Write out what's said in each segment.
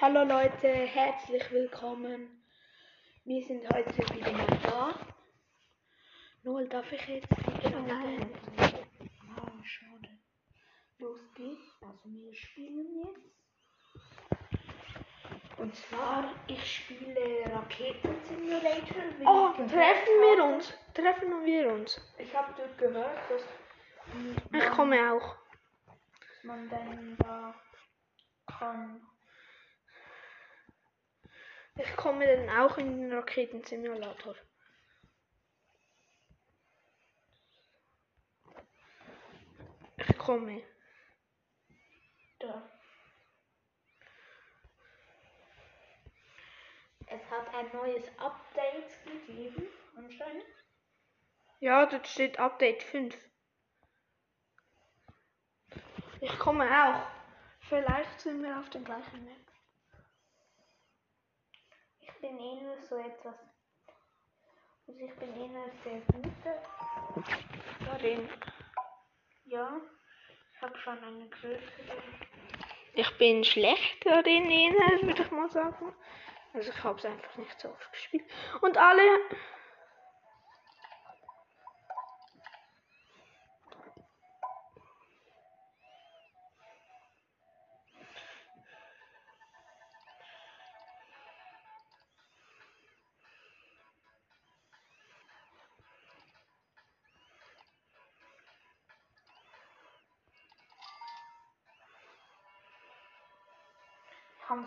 Hallo Leute, herzlich willkommen. Wir sind heute wieder mal da. Noel, darf ich jetzt wieder Nein. Ah, schade. Los geht's. Also wir spielen jetzt. Und zwar, ich spiele Raketen Simulator. Oh, treffen wir habe. uns. Treffen wir uns. Ich habe dort gehört, dass Ich komme auch. man dann da kann. Ich komme dann auch in den Raketensimulator. Ich komme. Da. Es hat ein neues Update gegeben, anscheinend. Ja, dort steht Update 5. Ich komme auch. Vielleicht sind wir auf dem gleichen Weg. Ich bin eh nur so etwas. Also ich bin eh nur sehr guter. Darin. Ja. Ich habe schon eine größere. Ich bin schlecht darin, würde ich mal sagen. Also ich habe es einfach nicht so oft gespielt. Und alle.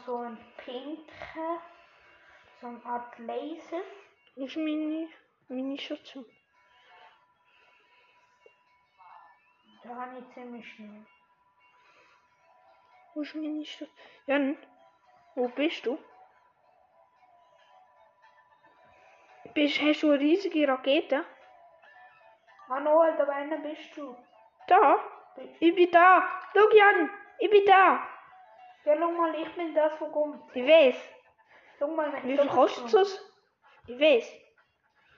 So ein pinke, so eine Art Laser. Wo ist meine Station? Da habe ich ziemlich schnell. Wo ist Station? Jan, wo bist du? Bist, hast du eine riesige Rakete? Manuel, da einer bist du. Da? Ich bin da. Schau Jan, ich bin da. Ja, schau mal, ich bin das, wo kommt. Ich weiß. Schau mal, Wie viel kostet es? Ich weiß.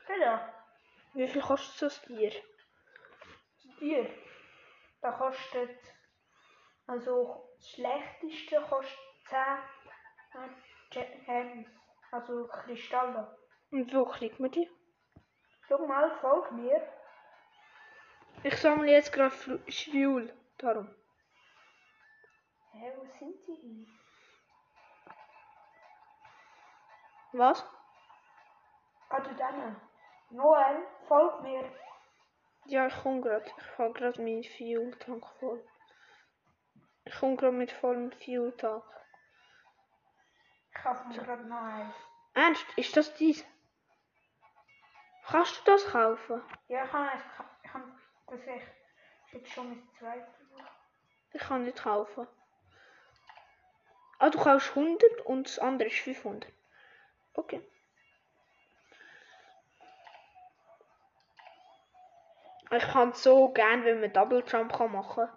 Da. Wie viel kostet das Tier? Bier. Da kostet. Also, das schlechteste kostet 10 Gems. Also, Kristalle. Und wo kriegt man die? Schau mal, folg mir. Ich sammle jetzt gerade Schwul. Darum. Hä, wo sind die hin? Was? Du dann. Noel, folg mir. Ja, ich komme gerade. Ich habe gerade meinen Fuel-Tank voll. Ich komme gerade mit vollem Fuel-Tank. Ich kaufe mir gerade noch eins. Ernst? Ist das dies? Kannst du das kaufen? Ja, ich habe eins. Ich habe das echt. Das ist jetzt schon mein zweites. Ich kann nicht kaufen. Ah, du kaufst 100 und das andere ist 500. Okay. Ich kann so gern, wenn man Double Jump kann machen.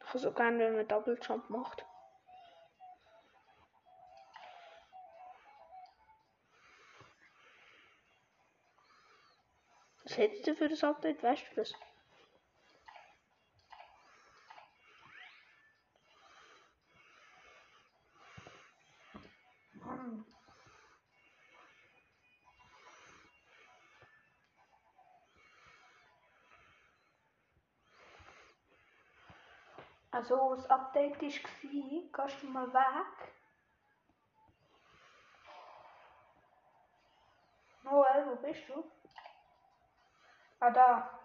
Ich kann so gern, wenn man Double Jump macht. Was hättest du für das Update? Weißt du das? Also, das Update war, gehst du mal weg. Noel, wo bist du? Ah, da.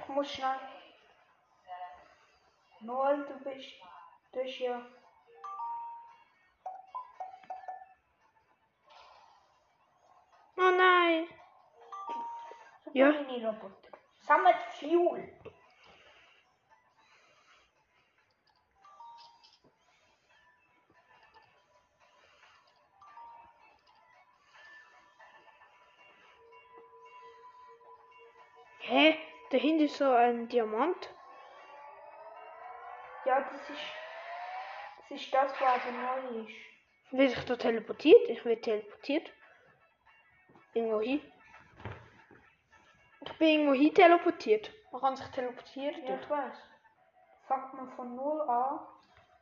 Ich muss schnell. Noel, du bist. Du bist ja. Oh nein! Ja. Mini-Roboter. Sammelt Fuel. Hä? Dahinter ist so ein Diamant. Ja, das ist. Das ist das, was aber neu ist. Werde ich da teleportiert? Ich werde teleportiert. Irgendwo hin. Ich bin irgendwo hin teleportiert. Man kann sich teleportieren. Ja, ich weiß. Fängt man von null an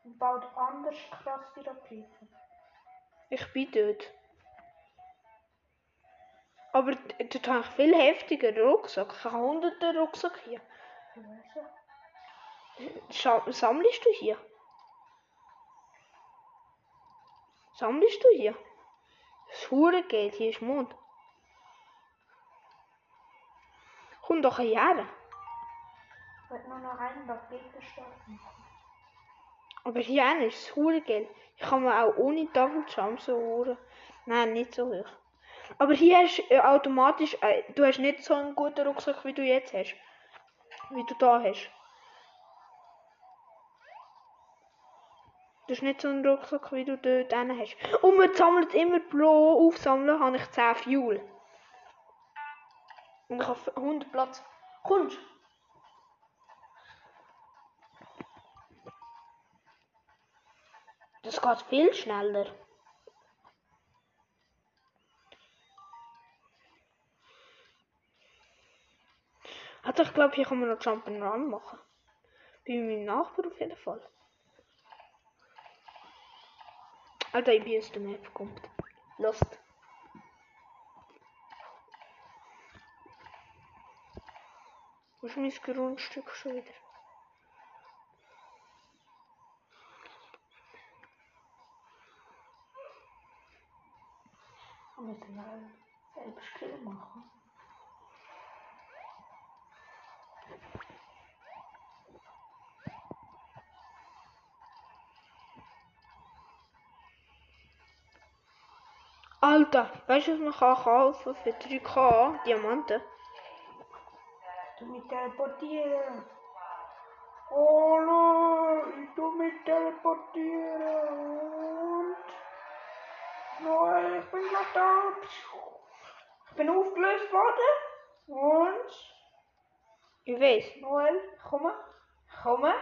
und baut anders krasse Raketen. Ich bin dort. Aber dort habe ich viel heftiger Rucksack. Ich habe hunderte Rucksack hier. Ich weiß ja. Scha sammelst du hier? Sammelst du hier? Das hure Geld, hier ist Mond. Komm doch hierher. Ich will nur noch einen Raketenstab machen. Aber hier hinten ist das hure Geld. Ich kann mir auch ohne Double Jump so hure. Nein, nicht so hoch. Aber hier hast du äh, automatisch, äh, du hast nicht so einen guten Rucksack, wie du jetzt hast. Wie du da hast. Du hast nicht so einen Rucksack, wie du dort hast. Und man sammelt immer pro Aufsammeln, habe ich 10 Fuel. Und ich habe 100 Platz. Kommst Das geht viel schneller. Also ich glaube, hier kann man noch Jump'n'Run machen. Bei meinem Nachbar auf jeden Fall. Alter, ich bin aus der Map kommt. Lost. Grundstück schon wieder? Wir müssen ja selber Skill machen. Alter, weißt du, was kann kaufen für 3K Diamanten? Mit teleportieren. Hallo, ich tu mit teleportieren. Und. Noel, ich bin gleich da. Ich bin aufgelöst worden. Und. Ich weiß. Noel, komme. Komme.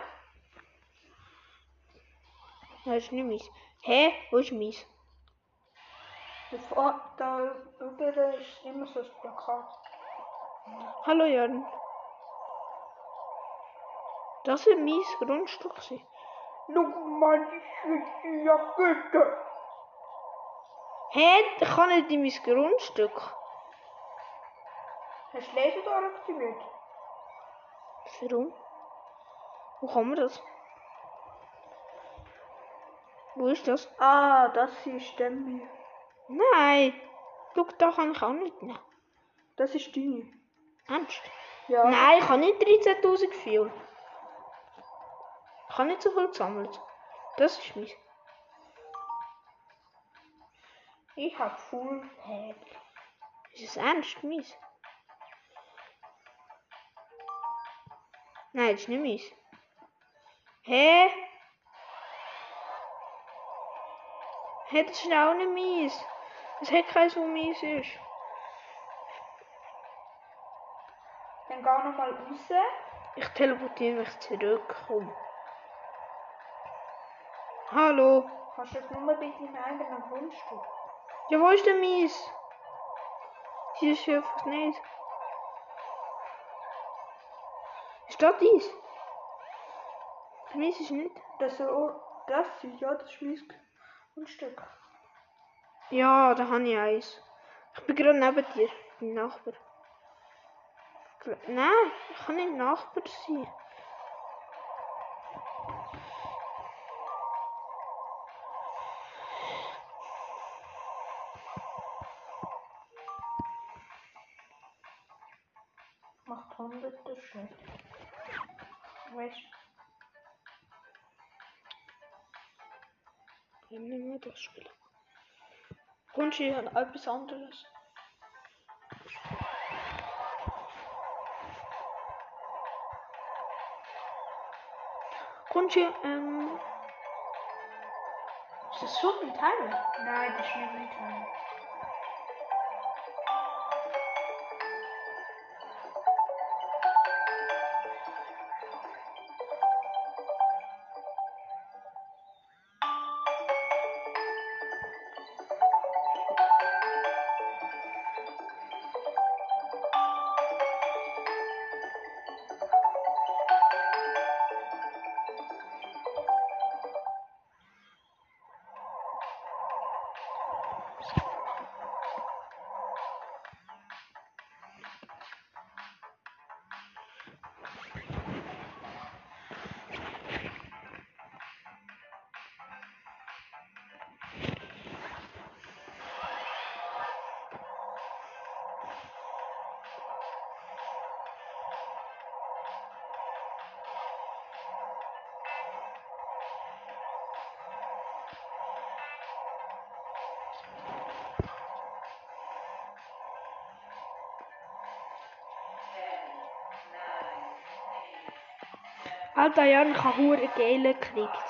Das ist nicht meins. Hä? Wo ist meins? Da, da über ist immer so ein Plakat. Hallo Jörn. Das ist mein Grundstück. Schau mal, die Jacke. Hä? Ich kann nicht in mein Grundstück. Hast du Laser aktiviert? Warum? Wo kann man das? Wo ist das? Ah, das ist Demi. Nein. Schau, da kann ich auch nicht nehmen. Das ist deine. Ernst? Ja. Nein, ich habe nicht 13.000 Fuel. Ich habe nicht so viel gesammelt. Das ist meins. Ich hab Full Head. Ist es ernst meins? Nein, das ist nicht meins. Hä? Hä, das ist auch nicht meins. Es hat keins, wo meins ist. Dann geh nochmal raus. Ich teleportiere mich zurück. Komm. Hallo. Kannst du das nur bei deinem eigenen Grundstück? Ja, wo ist denn meins? Hier ist einfach nicht. Ist das dies? Meins ist nicht. Das, so- das ist ja das ist mein Grundstück. Ja, da habe ich eins. Ich bin gerade neben dir, dein Nachbar. Nein, ich kann nicht Nachbar sein. Macht hunderte Schritte. Weißt Ich will nicht mehr das spielen. Kunchi hat etwas anderes. Kunchi, ähm. Ist das schon ein Timer? Nein, das ist nicht mein Teil. Alter Jan, ich habe hure Gele gekriegt.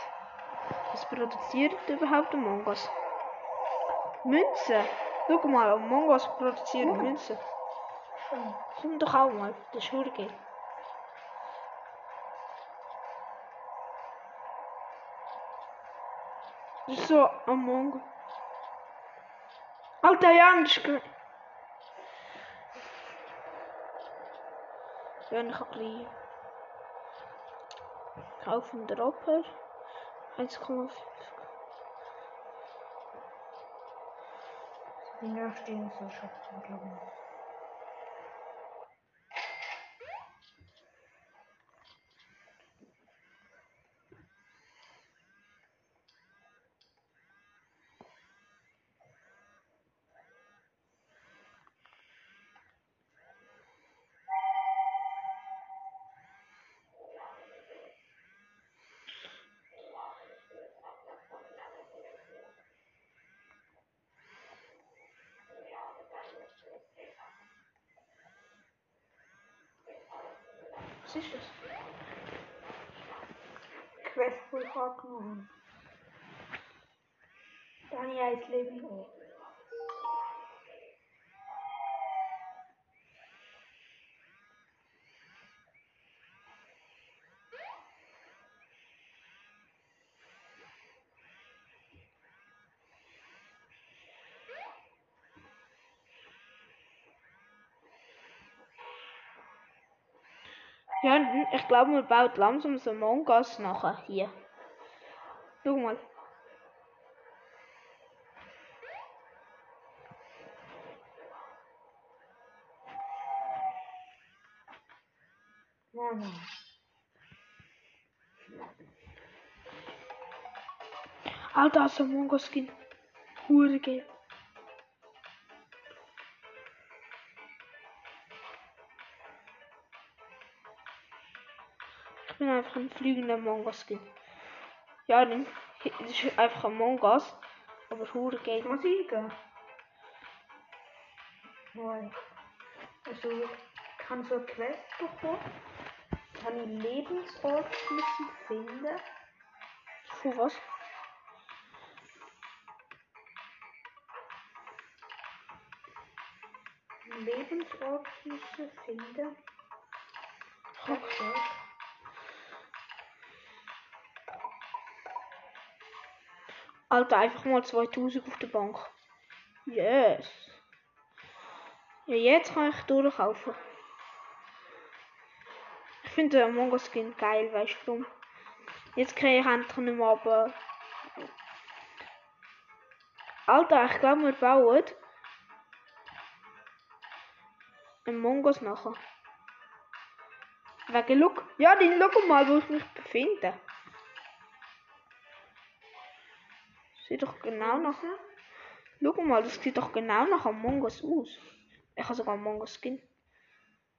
Was produziert überhaupt Among Us? Münzen. Schau mal, Among Us produziert Hm. Münzen. Komm doch auch mal, das ist geil. So Among Us. Alter Jan, das ist geil. Ja, ich habe bisschen kaufen Dropper. 1,5. Die stehen so schon, ist das? Quest, wo ich angenommen habe. Da habe ich ein Leben auch. Ja, ich glaube, man baut langsam so Among Us nachher hier. Schau mal. Nein, nein. Alter, ist Among Us Skin. Hure geil. Einfach ein fliegender Among Us Skin. Ja, dann, ist einfach Among Us. Aber hure geil. Muss ich gehen? Nein. Also, ich habe so eine Quest bekommen. Da habe ich Lebensort müssen finden. Für was? Lebensort müssen finden. Okay. Alter, einfach mal 2000 auf der Bank. Yes. Ja, jetzt kann ich durchkaufen. Ich finde den Among Us Skin geil, weißt du warum? Jetzt kriege ich endlich nicht mehr aber. Alter, ich glaube, wir bauen Among Us nachher. Wegen Look. Ja, den schau mal, wo ich mich befinde. Sieht doch genau nach. Schau mal, das sieht doch genau nach Among Us aus. Ich habe sogar Among Us Skin.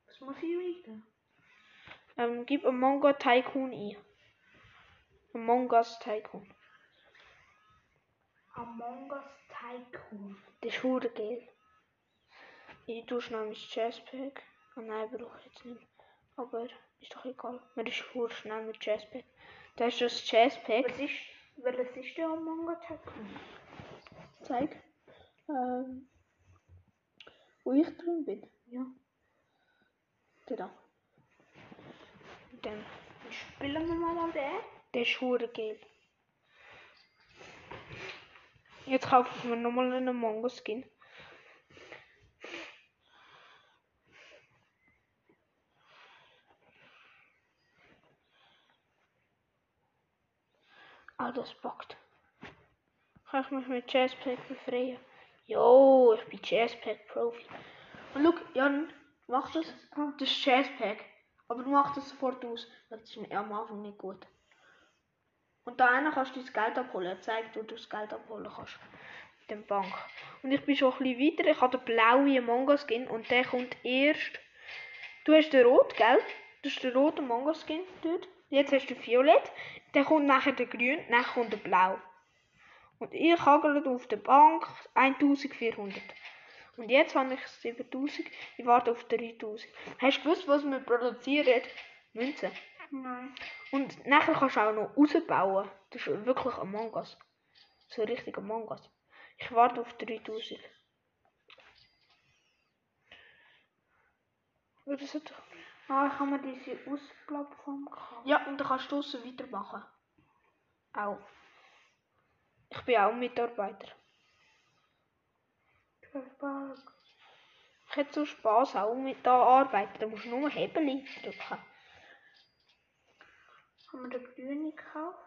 Was muss ich weiter? Ähm, gib Among Us Tycoon ein. Among Us Tycoon. Among Us Tycoon. Das ist hure geil. Ich tue schnell mein Jazzpack. Oh nein, brauche ich jetzt nicht. Aber ist doch egal. Mir ist hure schnell mit Jazzpack. Da ist das Jazzpack. Was ist, welches ist der Among? Zeig. Ähm, wo ich drin bin. Ja. Da. Dann. Spielen wir mal an den? Der ist hure geil. Jetzt kaufe ich mir nochmal einen Among Skin. Ah, das bockt. Kann ich mich mit Jazzpack befreien? Jo, ich bin Jazzpack Profi. Und look, Jan, mach das. Das ist Jazzpack. Aber du machst das sofort aus. Das ist mir am Anfang nicht gut. Und da einer kannst du das Geld abholen. Er zeigt, wo du das Geld abholen kannst. Mit der Bank. Und ich bin schon ein bisschen weiter. Ich habe den blauen Among Us Skin und der kommt erst. Du hast den rot, gell? Das ist der rote Among Us Skin dort. Jetzt hast du violett. Dann kommt nachher der grün, dann kommt der blau. Und ich habe auf der Bank 1400. Und jetzt habe ich 7000. Ich warte auf 3000. Hast du gewusst, was wir produzieren? Münzen. Nein. Und nachher kannst du auch noch rausbauen. Das ist wirklich Among Us. So richtig Among Us. Ich warte auf 3000. Ja, das hat... Ah, ich habe mir diese Ausplattform gekauft. ja, und dann kannst du draussen weitermachen. Auch. Ich bin auch Mitarbeiter. Ich hätte so Spaß auch mit da arbeiten. Da musst du nur Hebel drücken. Haben wir den grünen gekauft?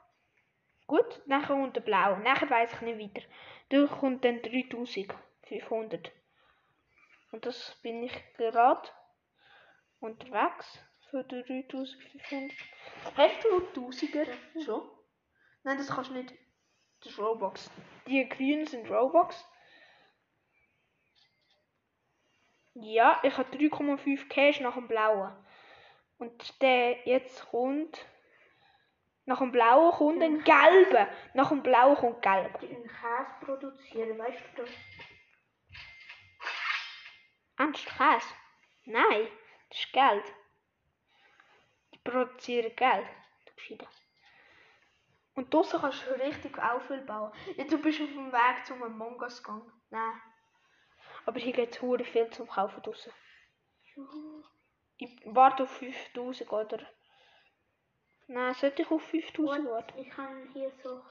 Gut, nachher kommt der Blau. Nachher weiß ich nicht weiter. Dann kommt dann 3500. Und das bin ich gerade unterwegs für 3500. Hast du 1000er? Schon? Nein, das kannst du nicht. Das ist Robux. Die grünen sind Robux. Ja, ich habe 3,5 Cash nach dem blauen. Und der jetzt kommt. Nach dem blauen kommt ein gelber. Nach dem blauen kommt gelb. Einen Käse produzieren, weißt du das? Ernst Käse? Nein, das ist Geld. Die produzieren Geld. Du Gescheiter. Und draussen kannst du richtig auch viel bauen. Ja, du bist auf dem Weg zum Among Us gegangen. Nein. Aber hier gibt es viel zum Kaufen draussen. Ich warte auf 5000 oder... Nein, sollte ich auf 5000 warten? Ich kann hier so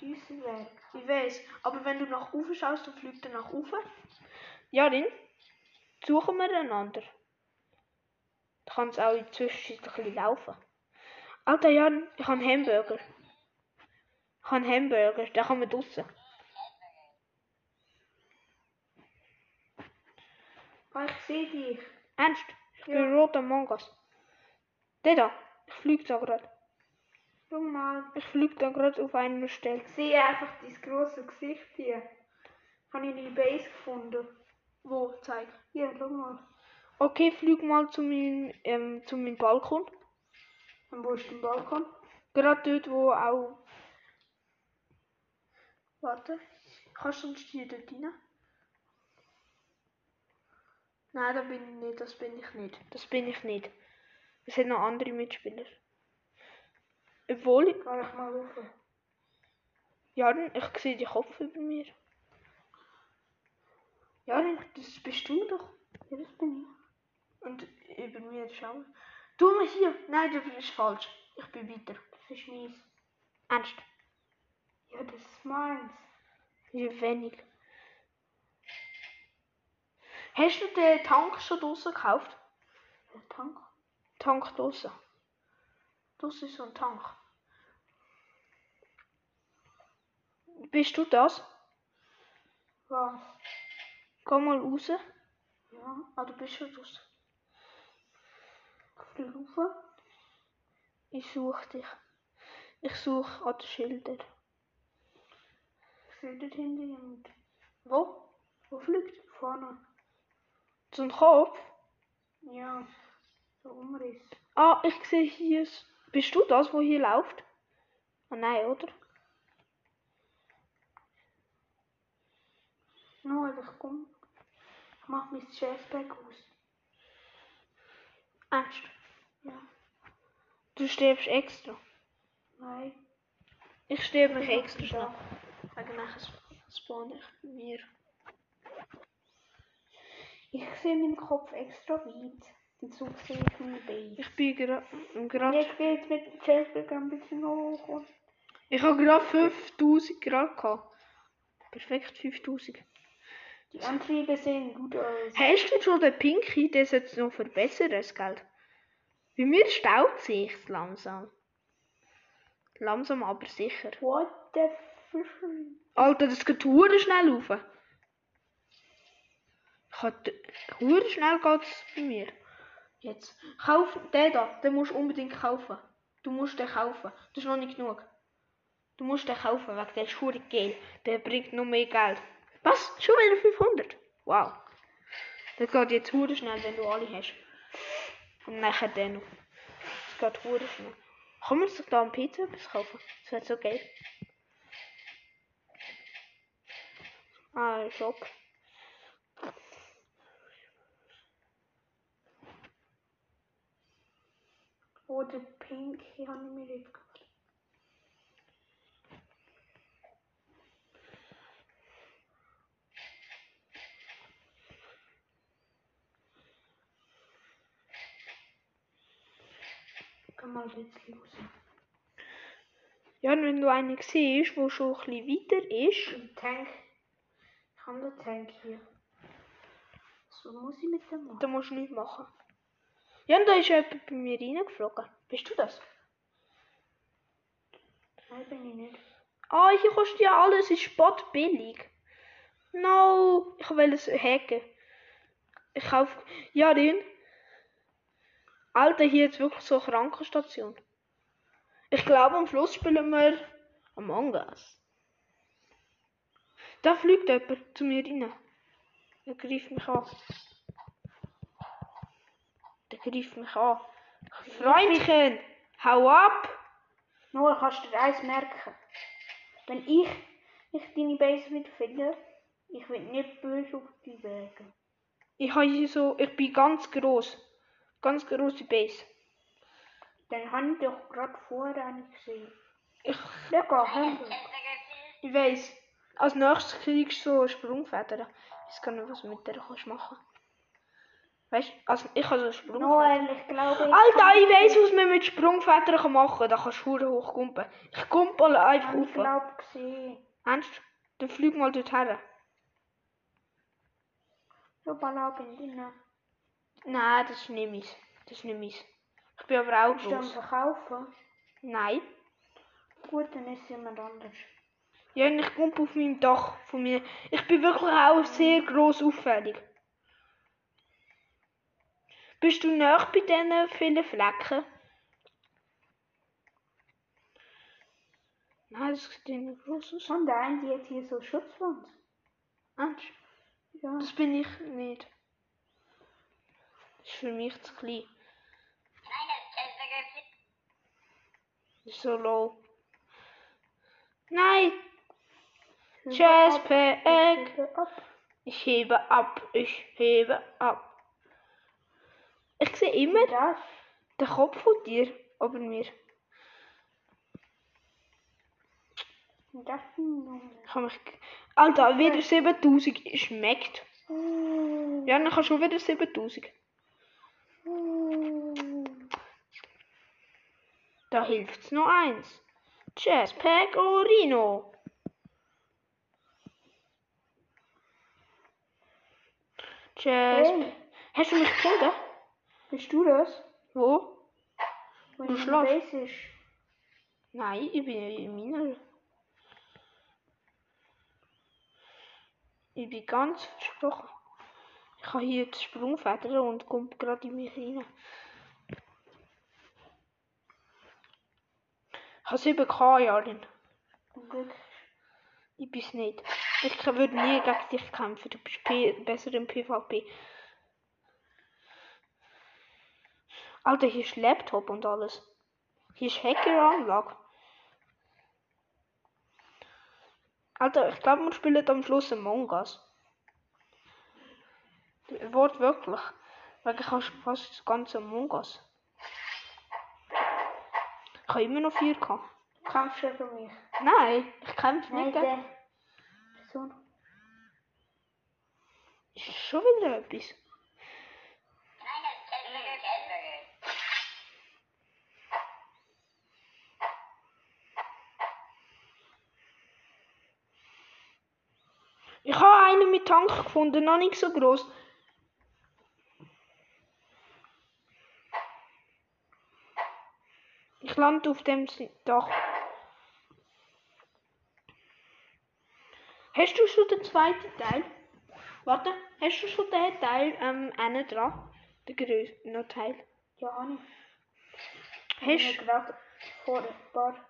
Düsenwerk. Ich weiß, aber wenn du nach oben schaust, dann fliegt er nach oben. Ja, dann suchen wir einander. Da kann es auch in der Zwischenzeit ein bisschen laufen. Alter Jan, ich habe einen Hamburger. Ich habe einen Hamburger, den kann man draussen. Ah, ich sehe dich. Ernst? Ich Ja. bin rot am Mangas. Der da, ich fliege da gerade. Schau mal. Ich fliege da gerade auf einer Stelle. Ich sehe einfach dein grosses Gesicht hier. Habe ich in die Base gefunden. Wo? Zeig. Hier, schau mal. Okay, flieg mal zu meinem, ähm, zu meinem Balkon. Und wo ist dein Balkon? Gerade dort, wo auch. Warte. Kannst du uns hier dort rein? Nein, da bin ich nicht. Das bin ich nicht. Das bin ich nicht. Es hat noch andere Mitspieler. Obwohl ich. Geh ich mal rauf. Ja, ich sehe den Kopf über mir. Ja, das bist du doch. Ja, das bin ich. Und über mir schauen. Du mal hier. Nein, das ist falsch. Ich bin weiter. Das ist meins. Ernst. Ja, das ist meins. Wie wenig. Hast du den Tank schon draussen gekauft? Der Tank. Tank draussen. Draussen ist so ein Tank. Bist du das? Was? Geh mal raus. Ja. Ah, du bist schon draussen. Rauf. Ich suche dich. Ich suche an den Schildern. Ich sehe dort hinten jemand. Wo? Wo fliegt? Vorne. Ein Kopf? Ja. So Umriss. Ah, ich sehe hier. Bist du das, wo hier läuft? Ah nein, oder? Noel, ich komm. Ich mach mein Jetpack aus. Ernst. Ja. Du stirbst extra. Nein. Ich sterbe mich Ich extra schnell. Wegen nachher spawn ich bei mir. Ich sehe meinen Kopf extra weit. Dazu sehe ich meine Base. Ich bin gerade. Jetzt mit dem Jetpack ein bisschen hoch. Und ich habe gerade 5000 Grad gehabt. Perfekt 5000. die Antriebe sehen gut aus. Hast du schon den Pinky? Der sollte es noch verbessern, das Geld. Bei mir staut sich langsam. Langsam, aber sicher. What the fuck? Alter, das geht hure schnell rauf. Hure schnell geht's bei mir. Jetzt. Kauf den da, den musst du unbedingt kaufen. Du musst den kaufen. Das ist noch nicht genug. Du musst den kaufen, wegen der ist hure geil. Der bringt noch mehr Geld. Was? Schon wieder 500? Wow. Das geht jetzt hure schnell, wenn du alle hast. Und nachher den noch. Das geht hure schnell. Kann man sich da am PC etwas kaufen? Das wäre so geil. Ah, Shop. Oder pink, ich habe mir jetzt raus. Ja, und wenn du einen siehst, der schon ein bisschen weiter ist, Ein Tank. Ich habe den Tank hier. Was muss ich mit dem machen? dann musst du nichts machen. Ja, und da ist jemand bei mir reingeflogen. Bist du das? Nein, bin ich nicht. Ah, hier kostet ja alles in Spot billig. No, ich will es hacken. Ich kauf. Ja, Rin. Alter, hier jetzt wirklich so eine Krankenstation. Ich glaube, am Schluss spielen wir Among Us. Da fliegt jemand zu mir rein. Der greift mich an. Der greift mich an. Freundchen, hau ab! Nur kannst du dir eins merken. Wenn ich, ich deine Base wieder finde, ich will nicht böse auf die Wege. Ich so, ich bin ganz groß. Ganz große Base. Dann habe ich doch gerade vorher einen gesehen. Ich, geht hin. ich weiss. Als nächstes kriegst du so eine Sprungfeder. Ich weiß gar nicht, was du mit der kannst machen. Weißt du, also ich habe so eine Sprungfeder. Noel, ich glaube, ich Alter, ich weiss, was man mit Sprungfedern machen kann. Da kannst du verdammt hoch kumpen. Ich kumpel einfach habe ich glaube gesehen. Ernst? Dann flieg mal dorthin. So Ballon bin ich drin. Nein, das ist nicht meins. Das nicht meins. Ich bin aber auch groß. verkaufen? Nein. Gut, dann ist jemand anders. Ja, und ich kumpel auf meinem Dach von mir. Ich bin wirklich auch sehr gross auffällig. Bist du nah bei diesen vielen Flecken? Nein, das sieht nicht gross aus. Und der eine, die hat hier so Schutzwand. Ernst? Ja. Das bin ich Nein! Jazzpack! Hebe ab. Ich hebe ab, ich hebe ab. Ich sehe immer Das. den Kopf von dir über mir. Das. Ich habe mich. Alter, wieder 7000 schmeckt. Oh. Ja, dann kannst du wieder 7000. Oh. Da hilft's nur eins. Jazzpack Orino. Jazz. Hey, Hast du mich gefunden? bist du das? Wo? Wenn Du schläfst. Nein, ich bin in meiner. Ich bin ganz versprochen. Ich habe hier die Sprungfeder und kommt gerade in mich rein. Ich habe 7k Jahren. Zum Glück. Ich bin's nicht. Ich würde nie gegen dich kämpfen. Du bist besser im PvP. Alter, hier ist Laptop und alles. Hier ist Hackeranlage. Alter, ich glaube, wir spielen am Schluss Among Us. Wort wirklich. Weil ich habe fast das ganze Among Us. Ich habe immer noch 4K. Kämpfst du für mich? Nein, ich kämpfe Nein, nicht gegen... Person. Ist schon wieder etwas? Ich habe einen mit Tank gefunden, noch nicht so groß. Ich lande auf dem Dach. Hast du schon den zweiten Teil? Warte, hast du schon den Teil ähm, einen dran? Der größte Teil. Ja, Anni. Ich Hast habe gerade vor ein paar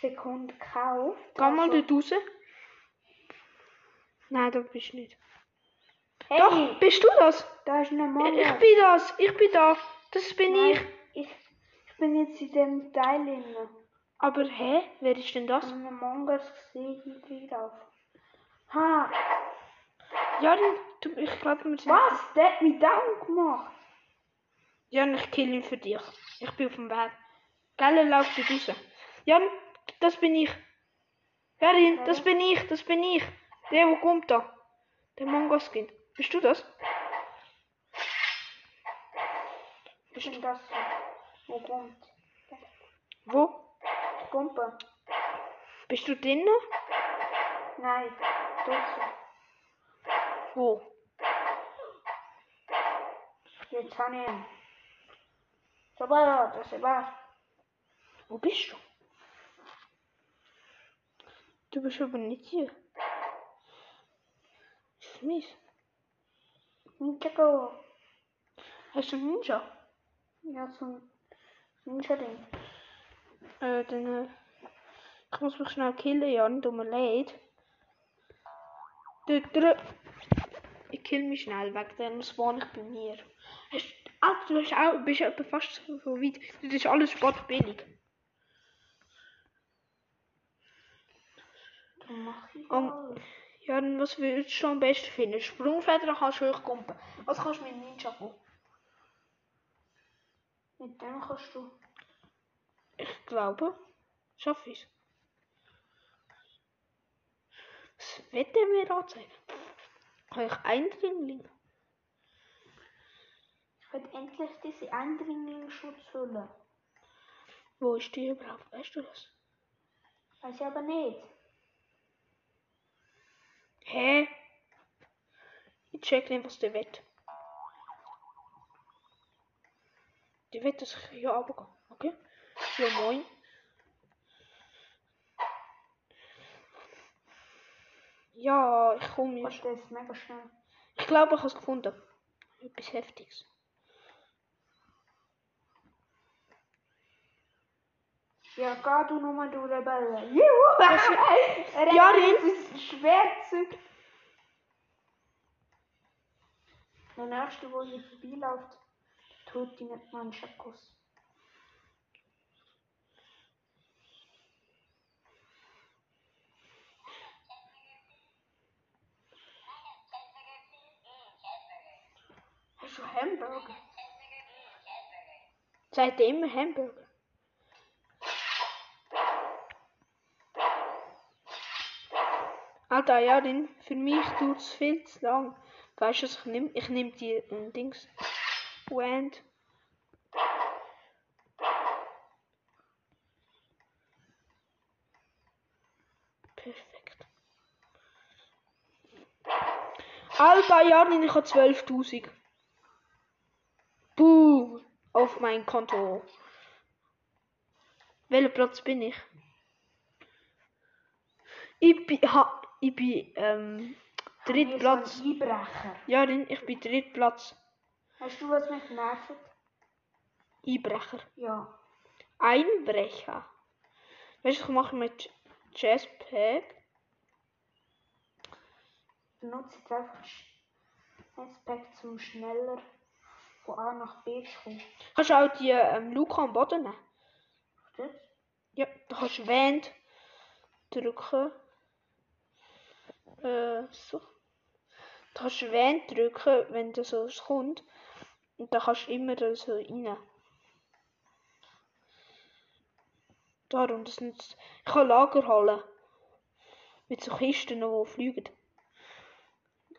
Sekunden gekauft. Geh mal Also- dort raus. Nein, da bist du nicht. Hey, Doch, bist du das? da ist ein Ich, Among ich bin das. Ich bin da. Das bin ich. Nein, ich. Ich bin jetzt in dem Teil drin. Aber hä? Wer ist denn das? Ich habe einen Among Us gesehen, hier drauf. Ha, Ja, du, ich glaube, wir sind. was? Der hat mich down gemacht. Ja, ich kill ihn für dich. Ich bin auf dem Weg. Gell, lauf dich raus. Jan, das bin ich. Jarin, das bin ich, das bin ich. Der, wo kommt da? Der Mangoskin. Bist du das? Ich bin das. Wo kommt? Wo? Pumpe. Bist du drinnen? Nein, draußen. Wo? Jetzt habe ich ihn. So war das, ist wahr. Wo bist du? Du bist aber nicht hier. Ist mies. Ninja Go. Hast du Ninja? Ja, zum Ninja-Ding. Äh, dann, äh, ich muss mich schnell killen, Jan, tut mir leid. Du, du, ich kill mich schnell weg, dann spawn ich bei mir. Hast, ah, du hast auch, bist etwa fast so so weit. Das ist alles sportbillig. Dann mach ich Um, alles. Jan, was würdest du am besten finden? Sprungfeder kannst du hochkumpen. Was kannst du mit Ninja go? Mit dem kannst du. Ich glaube, schaffe ich Was wird er mir anzeigen? Habe ich Eindringling? Ich will endlich diese Eindringlingschutzhülle. Wo ist die überhaupt? Weißt du das? Weiß ich aber nicht. Hä? Ich check nicht, was der wett. Wett, dass ich hier runtergehe. Okay? Ja, moin. Ja, ich komme jetzt. das ist mega schnell. Ich glaube, ich habe es gefunden. Etwas Heftiges. Ja, geh du nochmal durch den Bälle. Juhu! Ja, das ist Schwert. Der nächste, der hier vorbeiläuft, ihn nicht mal einen Schakuss. Hast Hamburger? Immer Hamburger? Alter, ja, denn für mich tut es viel zu lang. Weißt du, ich nehme? Ich nehme die ähm, Dings. Wand. Perfekt. Ja, denn ich habe 12.000. Buh, auf mein Konto. Welcher Platz bin ich? Ich bin, ha, ich bin ähm, Drittplatz. Ja, ich bin Drittplatz. Hast du was mich nervt? Einbrecher. Ja. Einbrecher. Weißt du, was ich mache mit Jazzpack? Benutze jetzt einfach Aspekt zum schneller von A nach B zu kommen. Kannst du auch die ähm, Luke am Boden nehmen? Stimmt? Ja, da kannst du Wand drücken. Äh, so. Da kannst du Wand drücken, wenn das so kommt. Und dann kannst du immer da so rein. Darum, das nützt. Ich kann Lagerhallen. Mit so Kisten, die fliegen.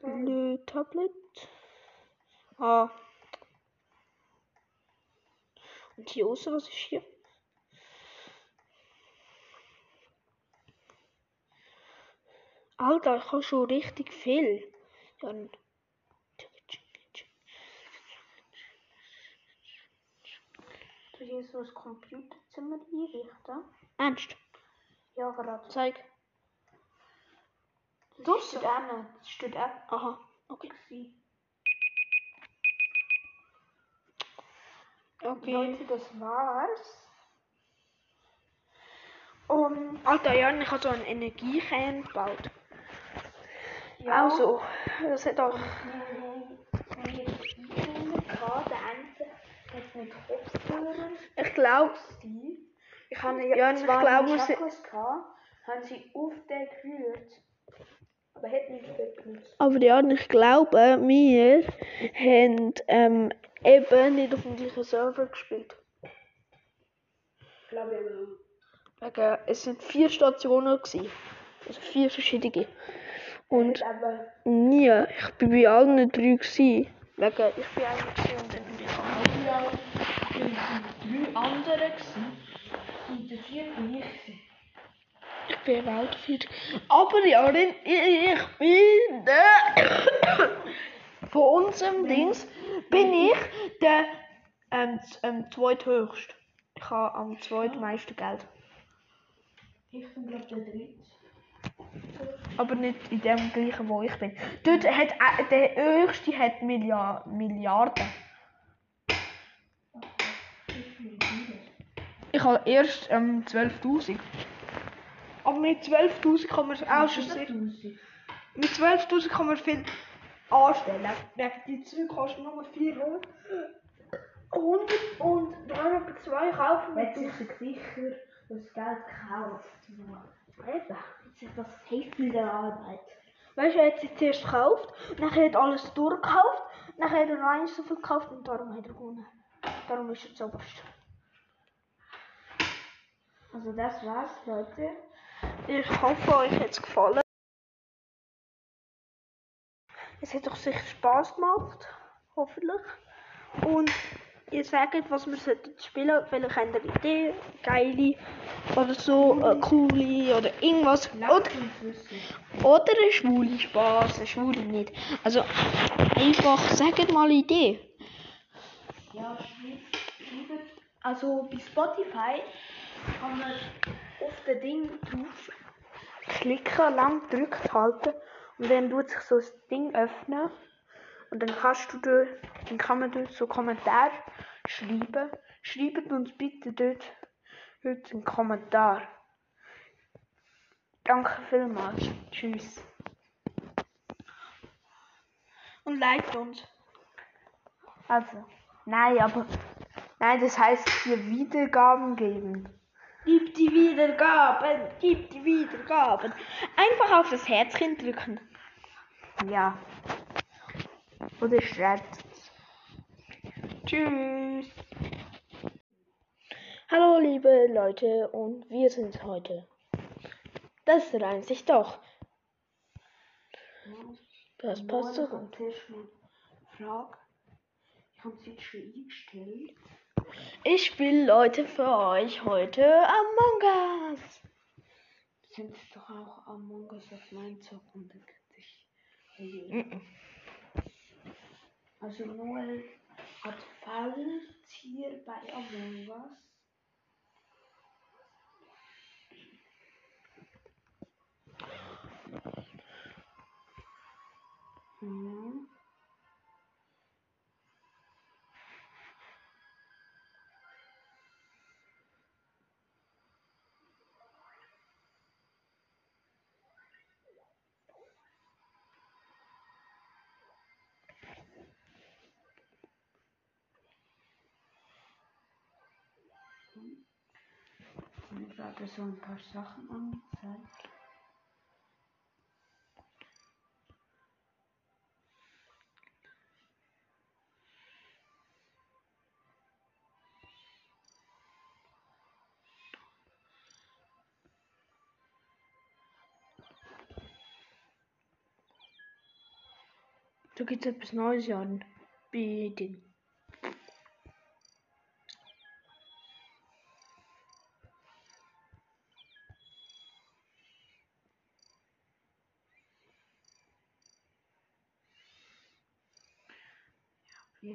Le Tablet. Ah. Und hier außen, was ist hier? Alter, ich habe schon richtig viel. Ja, Du hier so ein Computerzimmer einrichten? Ernst? Ja, gerade. Zeig. Das steht auch noch. Das steht auch. Aha, okay. Okay. Leute, das war's. Und Alter, Jan, ich habe so einen Energiekern gebaut. ja, Also, das hat auch. wir haben jetzt eingefunden, gehabt, der eine hat mit Kopfhörern Ich glaube, sein. ich habe ja, ich glaube, wir sind- Chakos gehabt, haben sie auf den gerührt. Aber hat nicht genutzt. aber Jan, ich glaube, wir haben ähm, eben nicht auf dem gleichen Server gespielt. Ich glaube ja. Wegen, es sind vier Stationen gewesen. Also vier verschiedene. Und nie, ich bin bei allen drei gewesen. Wegen, ich bin einer drei andere. Und der vierte bin ich. gewesen. Ich bin Weltviert. Aber ja, ich bin der. Von unserem Dings bin ich der ähm, ähm, zweithöchste. Ich habe am zweitmeisten Geld. Ich bin glaube der dritte. Aber nicht in dem gleichen, wo ich bin. Dort hat der höchste hat Milliard, Milliarden. Ich habe erst ähm, 12.000. Aber mit 12.000 kann man auch schon sehr... Mit 12.000 kann man viel anstellen. Wegen die Zeug kosten nur 400 und dann etwa zwei kaufen Wenn sich sicher das Geld kauft. Eben. Das hilft mit der Arbeit. Weißt du, er hat sich zuerst gekauft, dann hat er alles durchgekauft, dann hat er noch eins so viel gekauft und darum hat er gewonnen. Darum ist er zuoberst. Also das war's, Leute. Ich hoffe, euch hat es gefallen. Es hat doch sicher Spaß gemacht. Hoffentlich. Und ihr sagt, was wir sollten spielen. Vielleicht habt ihr eine Idee, geile oder so, äh, coole oder irgendwas. Oder, oder eine schwule Spaß, eine schwule nicht. Also einfach sagt mal eine Idee. Ja, schreibt. Also bei Spotify kann man auf das Ding drauf klicken, lang gedrückt halten und dann tut sich so das Ding öffnen und dann kannst du dort, dann kann man dort so Kommentar schreiben. Schreibt uns bitte dort heute einen Kommentar. Danke vielmals. Tschüss. Und liked uns. Also, nein, aber. Nein, das heißt hier Wiedergaben geben. Gib die Wiedergaben, gib die Wiedergaben. Einfach auf das Herzchen drücken. Ja. Oder schreibt. Tschüss. Hallo liebe Leute und wir sind heute. Das reimt sich doch. Das passt so gut. Zuerst jetzt schon eingestellt. Ich spiele Leute für euch heute Among Us. Sind es doch auch Among Us Zock und dann könnte ich. Also Noel hat Falltier bei Among Us. Mhm. Mir so ein paar Sachen angezeigt. Gibt es etwas Neues an. Bei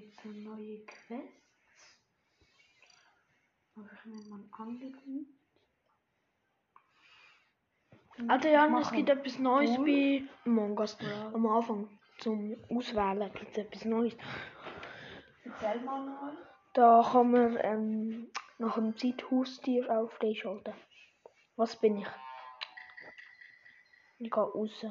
Ding. Jetzt so neue Quests. Aber ich nehme mal andere. Alter Ich es gibt etwas Neues Bull. bei Among Us. Ja. Am Anfang zum Auswählen gibt es etwas Neues. Erzähl mal noch. Da kann man ähm, nach einem Zeithaustier auch freischalten. Was bin ich? Ich gehe raus.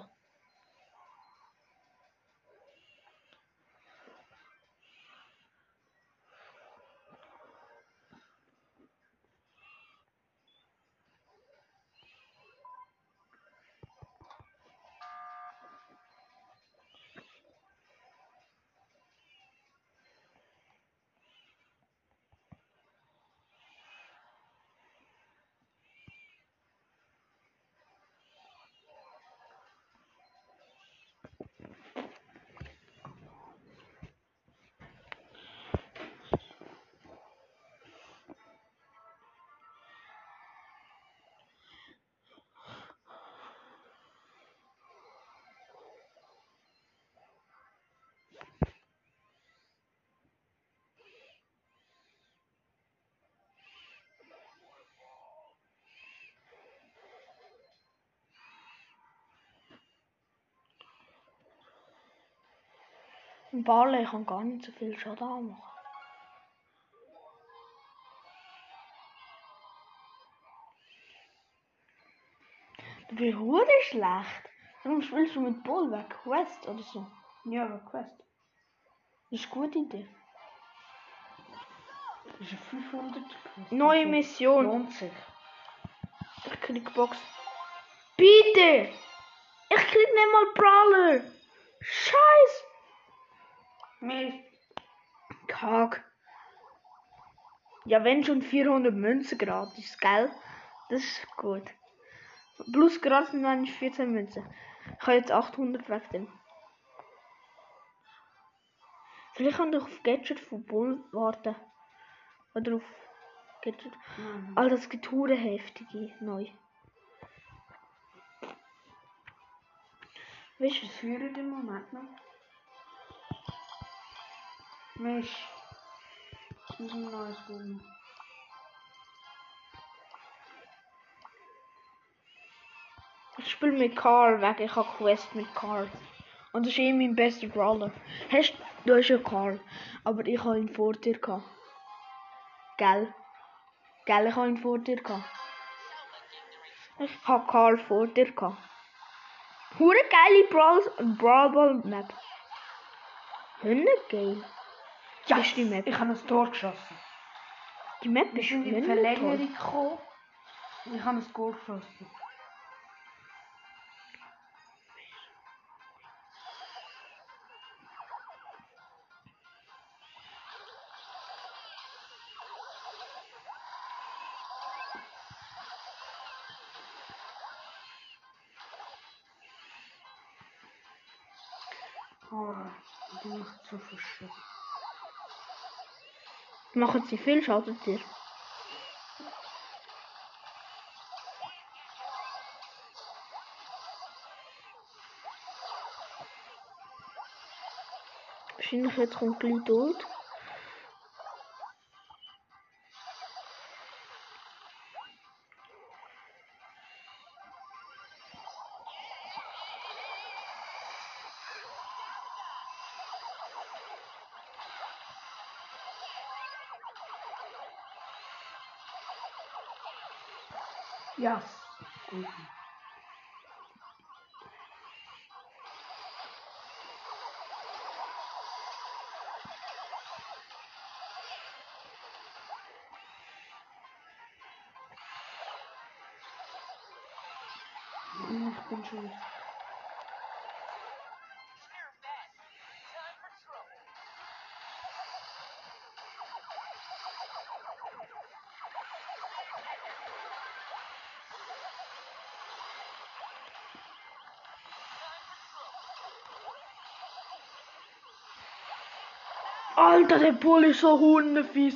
Ein Barley kann gar nicht so viel Schaden anmachen. Du bist hure schlecht. Warum spielst du mit Bull weg? Quest oder so? Ja, Quest. Das ist eine gute Idee. Das ist ein 500 Quest. Neue Mission. Lohnt sich. Ich krieg Box. Bitte! Ich krieg nicht mal Brawler! Scheiß! Mir Kack. Ja, wenn schon 400 Münzen gratis, gell? Das ist gut. Plus gratis sind eigentlich 14 Münzen. Ich habe jetzt 800 weg dem. Vielleicht kann ich auf Gadget von Bull warten. Oder auf Gadget. Nein. Alter, das gibt hure heftige neu. Weißt du, Ich führe den Moment noch. Misch. Ich muss ein neues holen. ich spiele mit Karl weg. Ich habe Quest mit Karl. Und das ist eh mein bester Brawler. Hast du ja Karl. Aber ich habe ihn vor dir gehabt. Gell? Gell, ich habe ihn vor dir gehabt. Ich habe Karl vor dir gehabt. Hure geile Brawl Brawl Ball Map. Hünne geil. Ja, ist die Map. Ich habe ein Tor geschossen. Die Map Wir ist sind in die. Verlängerung gekommen. und Ich habe ein Goal geschossen. Machen sie viel, schaltet ihr. Wahrscheinlich jetzt kommt gleich tot. Ja, gut. Ich bin schon. Alter, der Bull ist so hundefies.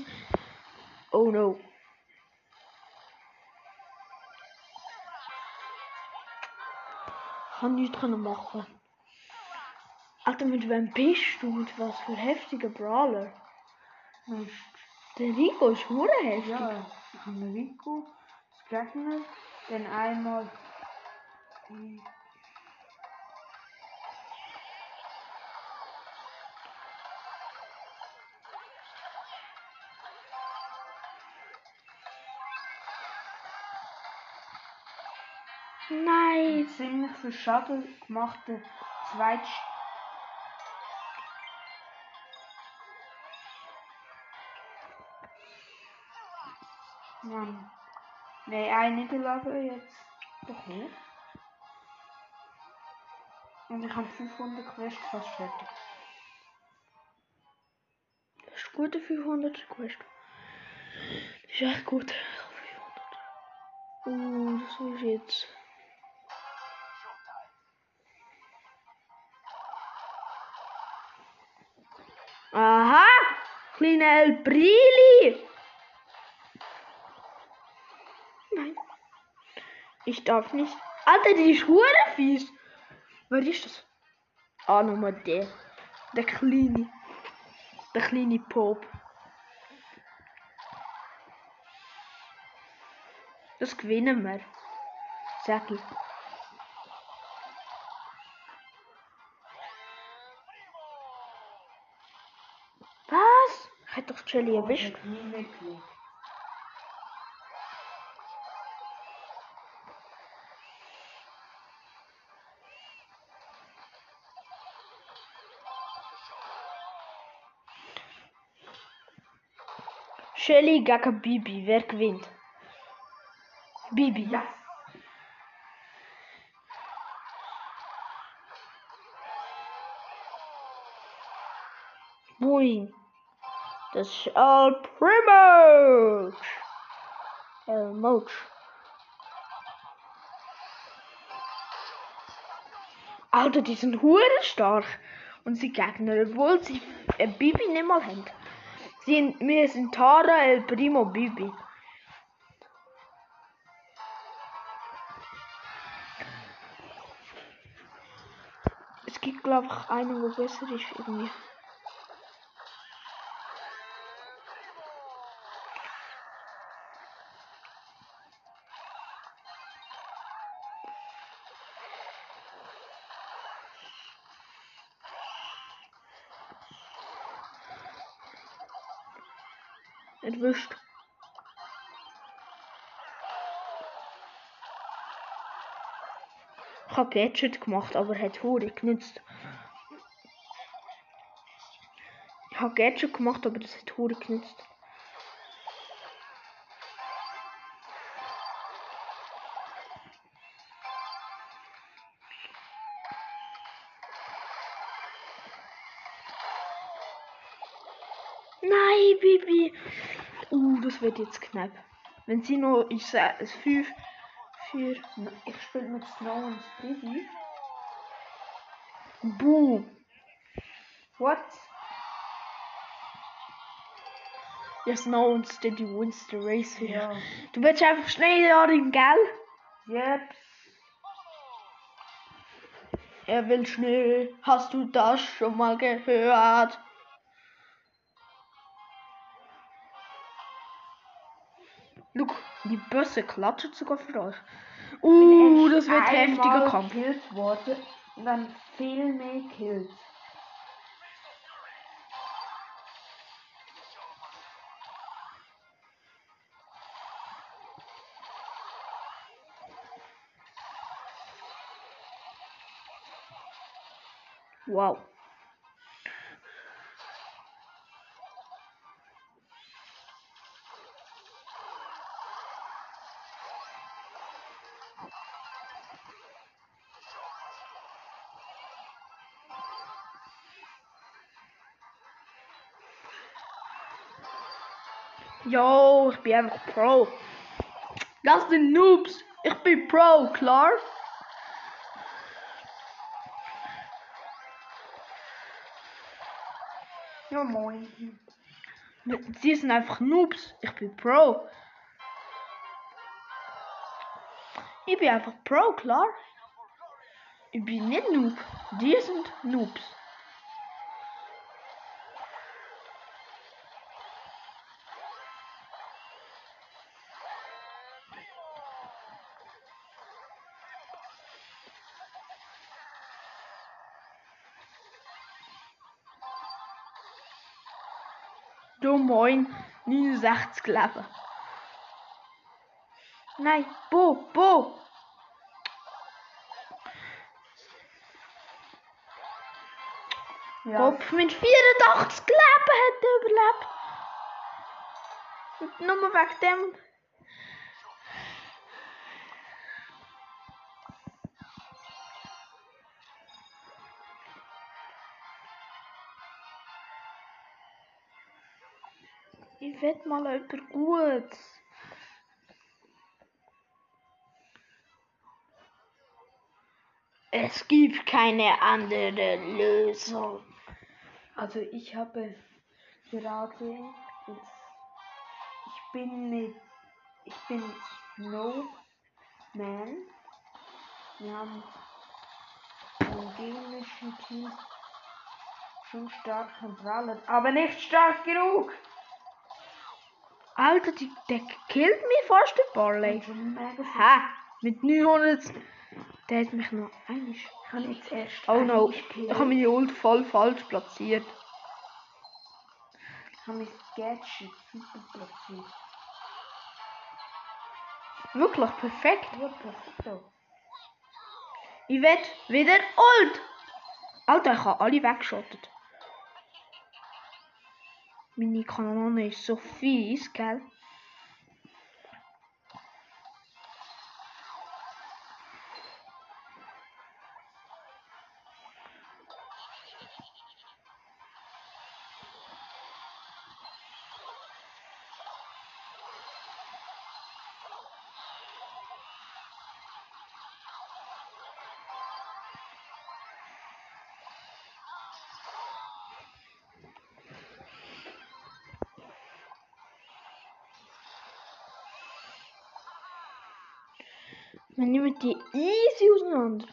Oh no. Kann nichts können machen. Alter, mit wem bist du? Und was für heftige Brawler. Der Rico ist hure heftig. Ja, ich Rico, Gegner, dann einmal die. Nein. ziemlich viel Schaden gemachte Zweit. Mann. Nee, eine Niederlage jetzt bekommen. Und ich habe 500 Quests fast fertig. Das ist gute 500 Quest. Das ist echt gut. Ich hab 500. Uh, das ist jetzt. Aha! Kleine El Brili! Nein. Ich darf nicht. Alter, die ist hure fies. Wer ist das? Ah, nochmal der. Der kleine. Der kleine Pop. Das gewinnen wir. Sag ich. это вчера левиш. Shelly gak Bibi, wer gewinnt? Bibi. Ja. Boing. Das ist El Primo. El Moch. Alter, die sind hure stark. Und sie Gegner, obwohl sie äh, Bibi nicht mal haben. Sie, wir sind Tara, El Primo, Bibi. Es gibt, glaube ich, einen, der besser ist irgendwie. Erwischt. Ich habe Gadget gemacht, aber hat Hure genützt. Ich habe Gadget gemacht, aber das hat Hure genützt. Wird jetzt knapp. Wenn sie noch, ich sage es 5, 4, Ich spiele mit Snow und Bibi. Buh. What? Ja, Snow und Steady wins the race hier. Ja. Du willst einfach schnell jagen, gell? Yep. Er will schnell. Hast du das schon mal gehört? Look, die Bösse klatscht sogar für euch. Uh, das wird heftiger Kampf. gekillt worden und dann viel mehr Kills. Wow. Yo, ich bin einfach Pro. Das sind Noobs. Ich bin Pro, klar? Ja, moin. Sie sind einfach Noobs. Ich bin Pro. Ich bin einfach Pro, klar. Ich bin nicht Noob. Die sind Noobs. Moin, 69 Leben. Nein, Bo, Bo. Ja. Kopf mit 84 Leben hat er überlebt. Und nur wegen dem. Wette mal jemand gut. Es gibt keine andere Lösung. Also ich habe gerade ich bin mit, ich bin Snowman. Wir haben im gegnerischen Team schon starken Brawler, aber nicht stark genug. Alter, die, der killt mich fast der Barley. Hä? Mit 900. Der hat mich noch einig. Ich kann jetzt erst Oh no, ich habe meine Ult voll falsch platziert. Ich habe mein Gadget super platziert. Wirklich perfekt. Ja, perfekt. Ich werd wieder alt. Alter, ich habe alle weggeschottet. Meine Wir nehmen die easy auseinander.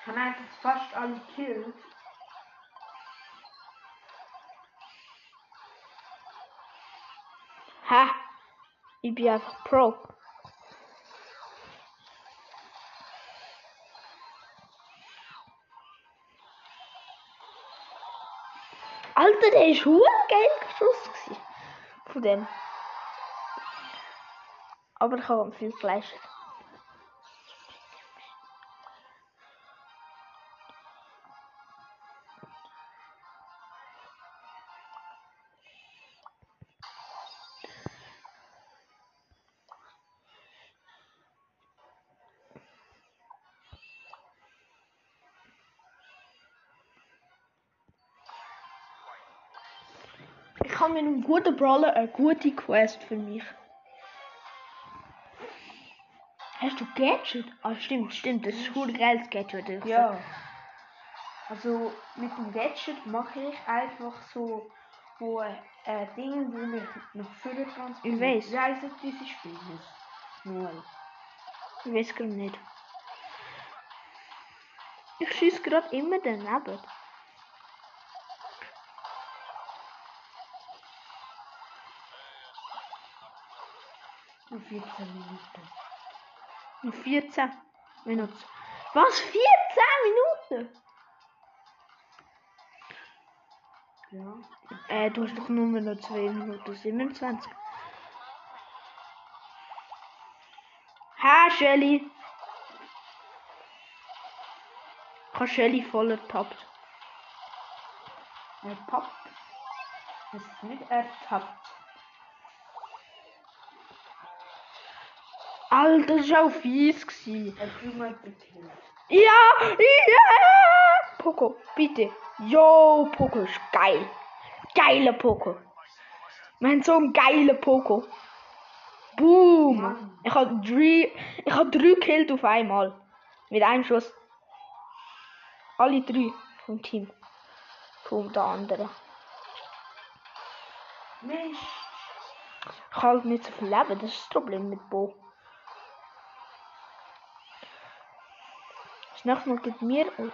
Ich habe eigentlich fast alle Kills. Ha! Ich bin einfach Pro. Alter, der ist geil geschossen. Von dem. Aber ich habe viel Fleisch. Ich habe mit einem guten Brawler eine gute Quest für mich. Hast du Gadget? Ah, stimmt, stimmt. Das ist ein geiles Gadget. ich Ja. sagen. Also mit dem Gadget mache ich einfach so wo äh, Dinge, wo mich nach vorne transportieren. Ich weiß. Wie heisst dieses Spiel? Null. Ich weiß gerade nicht. Ich schieße gerade immer daneben. Nur 14 Minuten. Noch 14 Minuten. Was? 14 Minuten? Ja. Äh, du hast doch nur noch 2 Minuten 27. Ha, Shelly! Ich habe Shelly voll ertappt. Ertappt. Es ist nicht ertappt. Alter, das war auch fies. Gewesen. Ja! Ja! Poco, bitte. Yo, Poco ist geil. Geiler Poco. Wir haben so einen geilen Poco. Boom! Ich habe drei, ich hab drei Kills auf einmal. Mit einem Schuss. Alle drei vom Team. Vom der anderen. Mensch. Ich habe halt nicht so viel Leben, das ist das Problem mit Bo. Das nächste Mal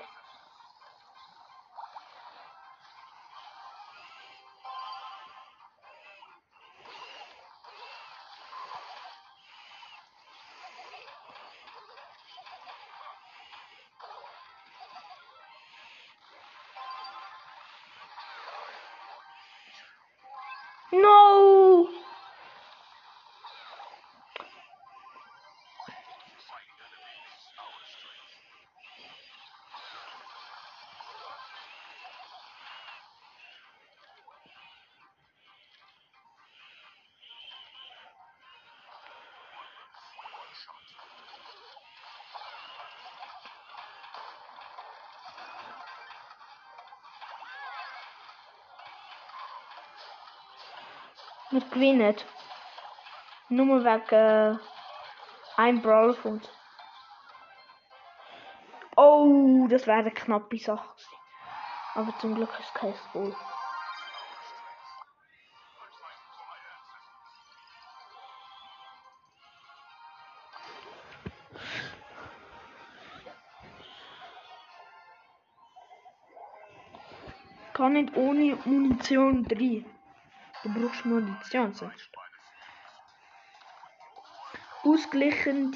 Gewinnen nur wegen äh, welke. Ein Brawl vond. Oh, das wäre eine knappe Sache. Aber zum Glück ist kein Spool. Kann nicht ohne Munition drehen brauchst Munition sonst. ausgeglichene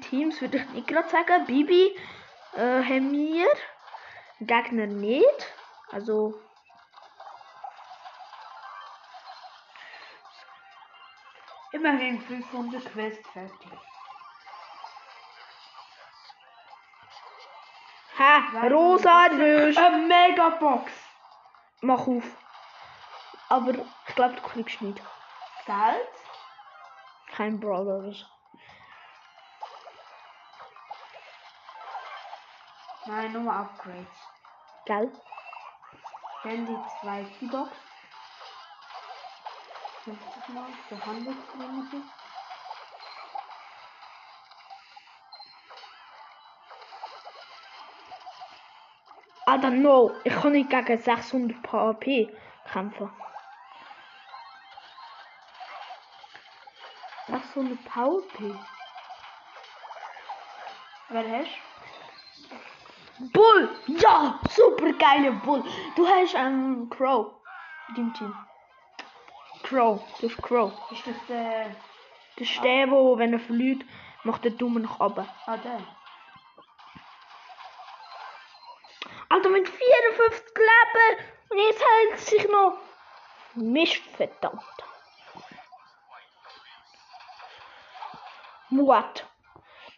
Teams würde ich nicht gerade sagen. Bibi äh, haben wir. Gegner nicht. Also. Immerhin 500 Quest fertig. Ha, rosa Rösch. Eine Megabox! Mach auf. Aber ich glaube, du kriegst nicht. Geld? Kein Brawler oder so. Nein, nur Upgrades. Gell? Dann die zweite Box. 50 Mal, der Handelsgrenze. Alter, no. Ich kann nicht gegen 600 PvP kämpfen. 600 PvP? Wer hast Bull! Ja! Super geile Bull! Du hast einen Crow in deinem Team. Crow. Du hast Crow. Ist das der. Das ist der, wo, wenn er verliert, macht der Daumen nach oben. Ah, der? Alter, mit 54 Leben! Und jetzt hält sich noch. Mist, verdammt. What?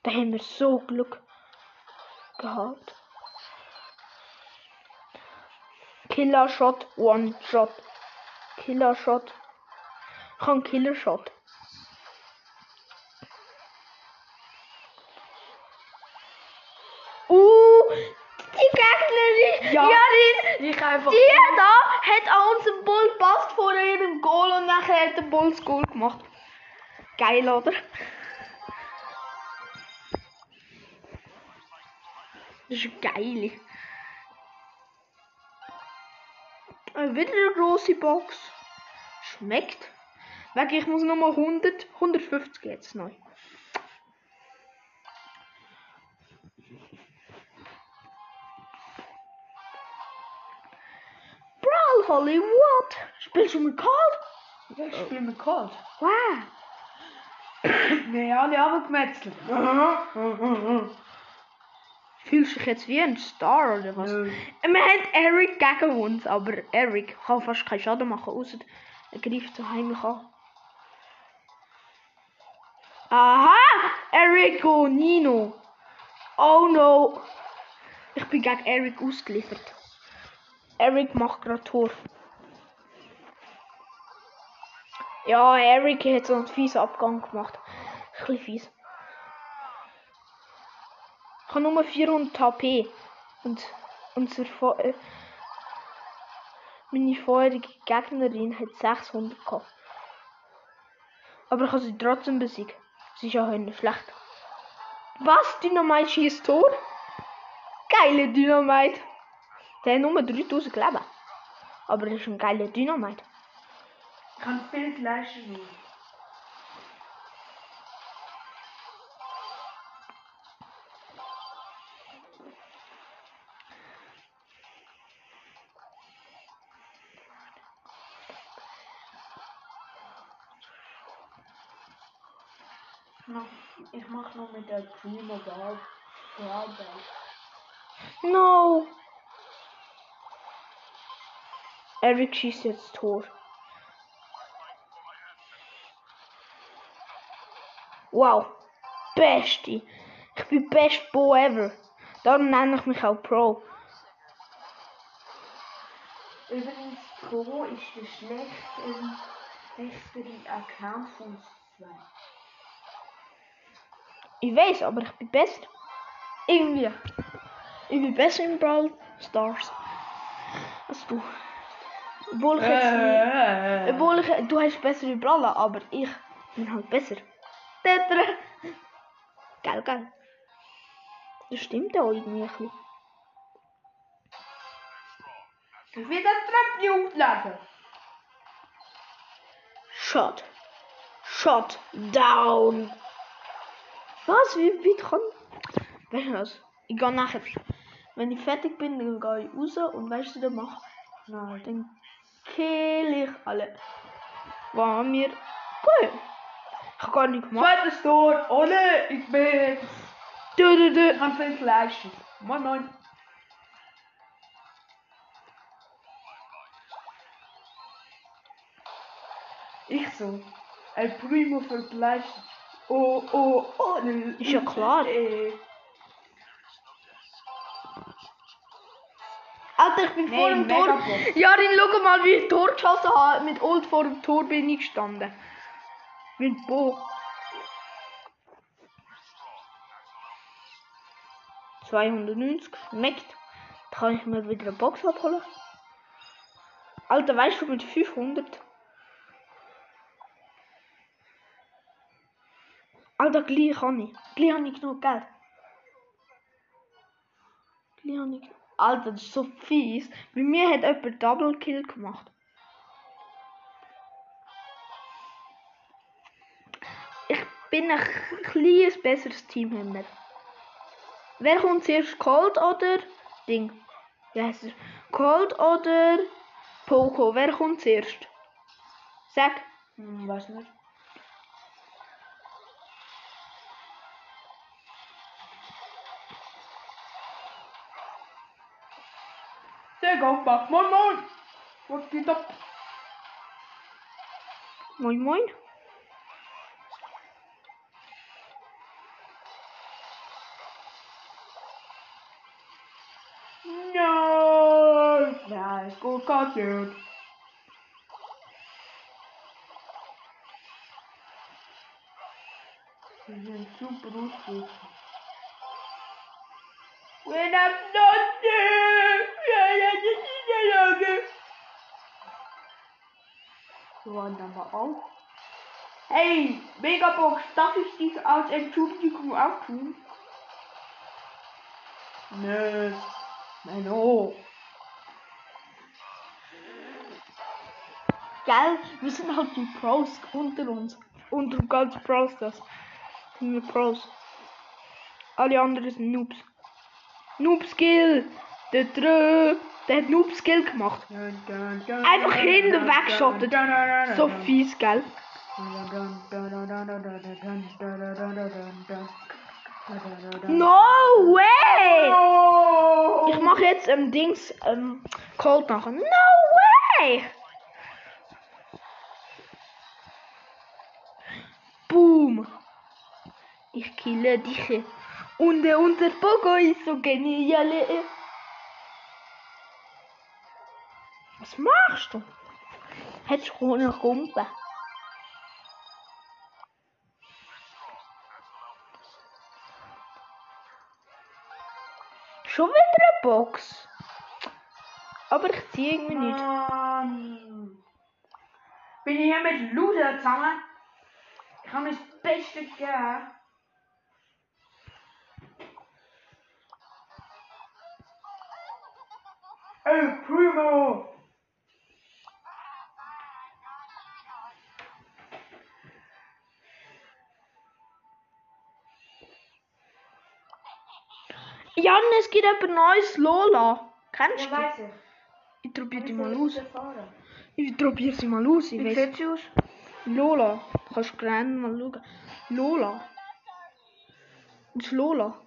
Da haben wir so Glück gehabt. Killer Shot, One Shot. Killer Shot. Ich habe Killer Shot. Uh, die Gegnerin. Ja. ja die, Ich einfach. die da hat an unseren Bull gepasst vor ihrem Goal und nachher hat der Bull das Goal gemacht. Geil, oder? Das ist geil. Äh, wieder eine große Box. Schmeckt. Weg, ich muss nochmal 100, 150 jetzt neu. Brawl Hollywood. Spielst du mit Cold? Ich spiele mit Cold. Wow. Wir haben alle abgemetzelt. Fühlst du dich jetzt wie ein Star oder was? Nö. Wir haben Eric gegen uns, aber Eric kann fast keinen Schaden machen, außer er greift so heimlich an. Aha! Eric und Nino. Oh no. Ich bin gegen Eric ausgeliefert. Eric macht gerade Tor. Ja, Eric hat so einen fiesen Abgang gemacht. Ein bisschen fies. Ich habe nur 400 HP. Und unser Vor äh, meine vorherige Gegnerin hat 600 gehabt. Aber ich habe sie trotzdem besiegt. Sie ist ja heute nicht schlecht. Was? Dynamite schießt Tor? Geile Dynamite. Der hat nur 3000 Leben. Aber das ist ein geiler Dynamite. Kann viel leisten. Noch, ich mach noch mit der Primo. Ball. No. Eric schießt jetzt Tor. Wow. Beste. Ich bin best Bo ever. Darum nenne ich mich auch Pro. Übrigens, Pro ist der schlechteste, Account von zwei. Ich weiß, aber ich bin best. Irgendwie. Ich bin besser in Brawl Stars. Als du. Obwohl ich jetzt nicht, Äh, obwohl ich, du hast bessere Brawler, aber ich bin halt besser. Tetra. Geil, geil. Das stimmt auch irgendwie ein bisschen. Ich will das Treppchen aufladen. Shot. Shot down. Was? Wie kann. Weißt du was? Ich gehe nachher. Wenn ich fertig bin, dann gehe ich raus und weißt du, dann mach. Nein. Dann kill ich alle. War mir. Cool. Ich Ich hab gar nicht gemacht. Zweites Tor. Ole, ich bin... Du, du, Ich du. habe viel geleistet. Moin, moin. Ich so. El Primo viel geleistet. Oh, oh, oh. Ist ja klar. Äh, Alter, ich bin vor dem Tor. Megabox. Ja, dann schau mal, wie ich Tor geschossen habe. Mit Old vor dem Tor bin ich gestanden. Mit Bo. 290 schmeckt. Da kann ich mir wieder eine Box abholen. Alter, weißt du, mit 500. Alter, gleich kann ich. Gleich habe ich genug Geld. Gleich habe ich... Alter, das ist so fies. Bei mir hat jemand Double Kill gemacht. Ich bin ein kleines besseres Team haben wir. Wer kommt zuerst? Cold oder Ding? Wie heißt es? Cold oder Poco? Wer kommt zuerst? Sag. Hm, weiß nicht. Aufmacht. Moin, moin. Was geht ab? Moin moin. Nein. Ja, ist gut kassiert. Wir sind ausgerüstet. When I'm not there. Waren aber auch. Hey, Megabox, darf ich dich als Entschuldigung auch tun? Nö. Menno. Gell? Wir sind halt die Pros unter uns. Unter ganz Pros das. Sind wir Pros. Alle anderen sind Noobs. Noob Skill. Der Drö. Der hat Noob Skill gemacht. Einfach hinten wegschottet. So fies, gell? No way! Ich mache jetzt ähm, Dings ähm, Cold nachher. No way! Boom! Ich kille dich. Und äh, unser Pogo ist so genial. Was machst du? Hättest du noch Kumpe? Schon wieder eine Box. Aber ich ziehe irgendwie nicht. Mann. Bin ich hier mit Loser zusammen? Ich habe das Beste gegeben. Ey, Primo! Jan, es gibt etwas Neues, Lola. Kennst du? weiß ich. Probiere die mal aus. ich probiere sie mal aus. Ich Wie sieht sie aus? Lola. Kannst du gerne mal schauen. Lola. Das ist Lola.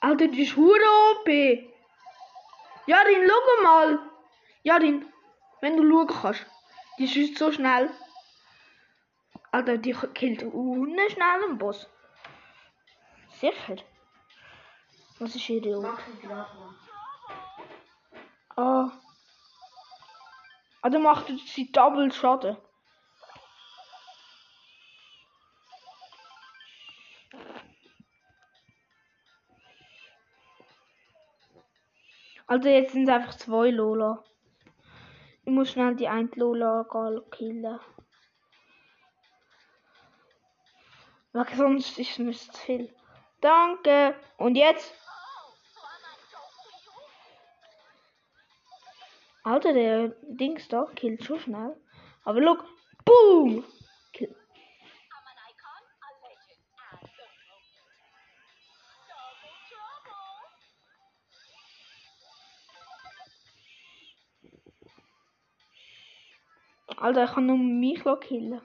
Alter, die ist hure OP. Jarin, schau mal. Jarin, wenn du schauen kannst. Die ist so schnell. Alter, die killt unten schnell einen Boss. Sicher. Was ist ihre Ult? Ah. Ah, dann macht sie Double Schaden. Also jetzt sind es einfach zwei Lola. Ich muss schnell die eine Lola killen. Weil sonst ist mir zu viel. Danke. Und jetzt? Alter, der Dings da killt schon schnell. Aber look, boom! Kill. Alter, ich kann nur mich killen.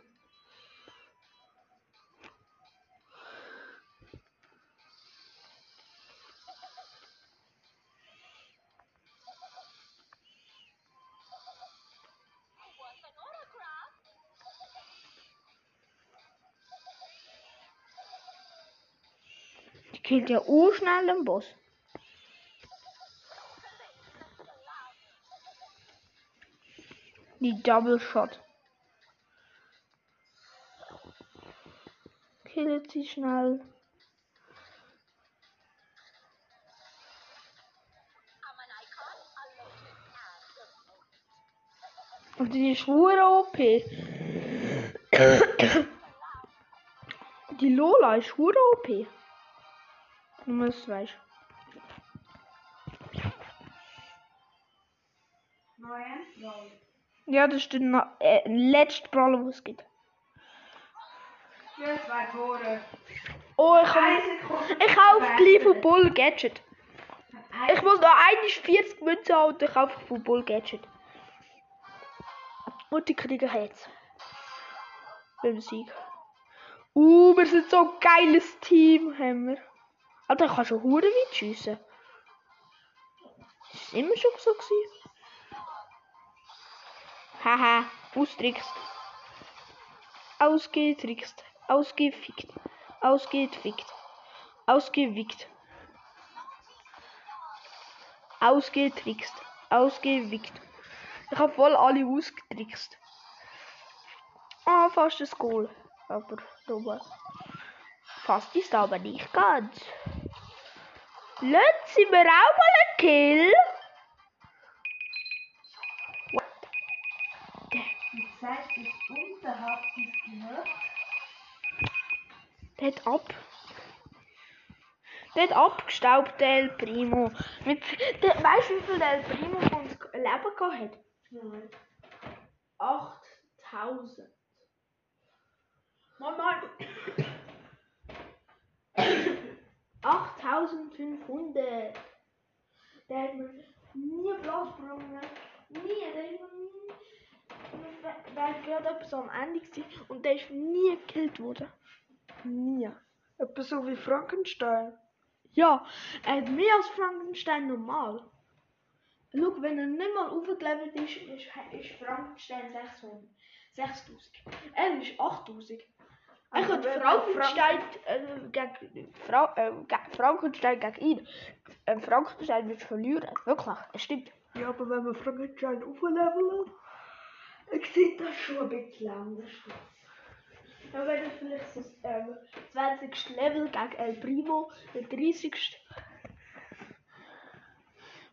Killt ja urschnell den Boss. Die Double Shot. Killt sie schnell. Und die ist hure OP. Die Lola ist hure OP. Weißt. Nein, ja. Das ist der na- äh, letzte Brawler, was es gibt. Ja, zwei Tore. Oh, ich habe Eine ich kaufe gleich von Bull Gadget. Ich muss noch eigentlich 40 Münzen haben und ich kaufe von Bull Gadget. Und die kriegen jetzt. Beim Sieg. Uh, wir sind so ein geiles Team, haben wir. Alter, ich kann schon hure weit schiessen. Ist es immer schon so gewesen? Haha, austrickst. Ausgetrickst. Ausgefickt. Ausgefickt. Ausgewickt. Ausgetrickst. Ausgewickt. Ich habe voll alle ausgetrickst. Ah, fast ein Goal. Aber drüber. Fast ist aber nicht ganz. Letztes sind wir auch mal ein Kill. What? Die Zeit ist unterhalb des gehört. Der hat ab. Der abgestaubt, der El Primo. Mit, der, weißt du, wie viel El Primo von uns Leben gehabt hat? Nein. 8000. Mal, mal. 8500. Der hat mir nie Platz gebrungen. Nie. Der ist mir nie. War gerade etwas am Ende gewesen und der ist nie gekillt worden. Nie. Etwa so wie Frankenstein. Ja, er hat mehr als Frankenstein normal. Schau, wenn er nicht mal aufgelevelt ist, ist, ist Frankenstein 600. 6000. Er ist 8000. Wenn Frankenstein äh, gegen, Frau, äh, gegen Frankenstein gegen ihn. Äh, Frankenstein wird verlieren. Wirklich, es stimmt. Ja, aber wenn wir Frankenstein aufleveln, dann sieht das schon ein bisschen anders. Dann wäre das vielleicht so ähm, 20. Level gegen El Primo, der 30.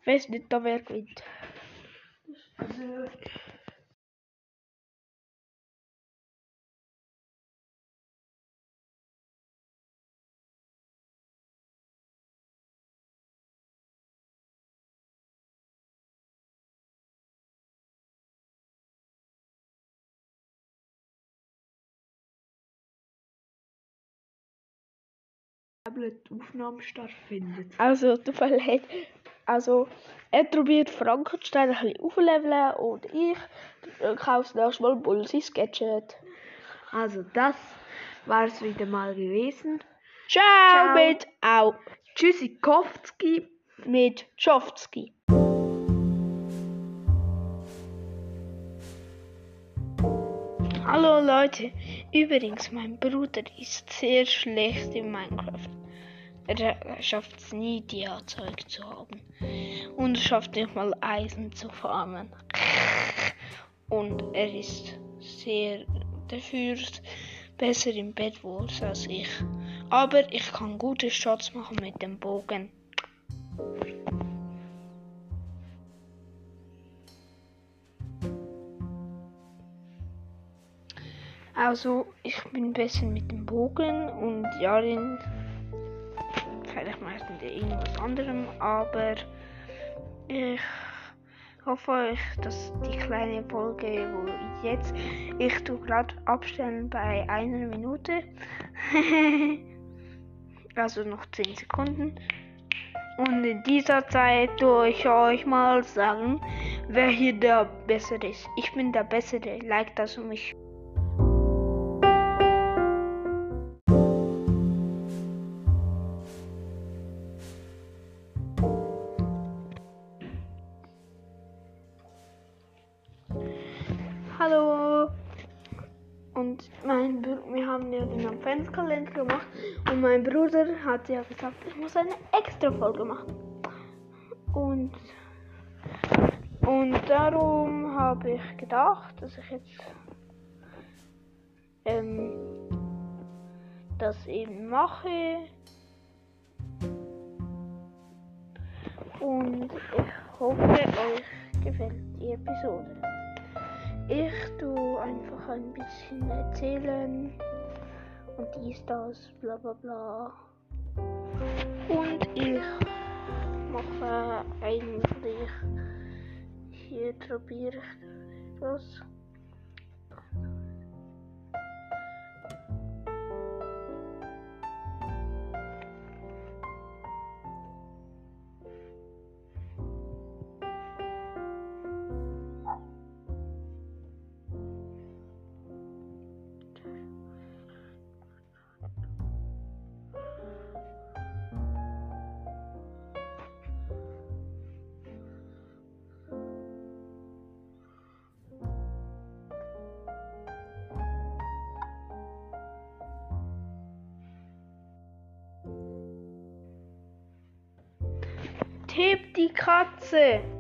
Ich weiß nicht, da wer gewinnt. Also, die Aufnahme stattfindet. Also, tut mir leid. Also, er probiert Frankenstein ein bisschen aufzuleveln und ich äh, kaufe das nächste Mal Bull sein Gadget. Also, das war es wieder mal gewesen. Ciao, Ciao. mit Au. Tschüssikowski. Mit Schoftsky. Hallo Leute, übrigens, mein Bruder ist sehr schlecht in Minecraft. Er schafft es nie, Dia-Zeug zu haben. Und schafft nicht mal Eisen zu farmen. Und er ist sehr dafür besser im Bett Wars als ich. Aber ich kann gute Shots machen mit dem Bogen. Also, ich bin besser mit dem Bogen und Jarin meistens irgendwas anderem, aber ich hoffe euch, dass die kleine Folge, wo jetzt, ich tue gerade abstellen bei einer Minute, also noch 10 Sekunden. Und in dieser Zeit tue ich euch mal sagen, wer hier der Bessere ist. Ich bin der Bessere, like das um mich. Adventskalender gemacht und mein Bruder hat ja gesagt, ich muss eine extra Folge machen. Und, und darum habe ich gedacht, dass ich jetzt ähm, das eben mache. Und ich hoffe, euch gefällt die Episode. Ich tu einfach ein bisschen erzählen und dies, das, bla bla bla. Und ich mache eigentlich hier probiere ich etwas. Katze.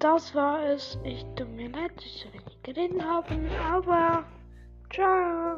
Das war es. Ich tut mir leid, dass ich so wenig geredet habe, aber ciao.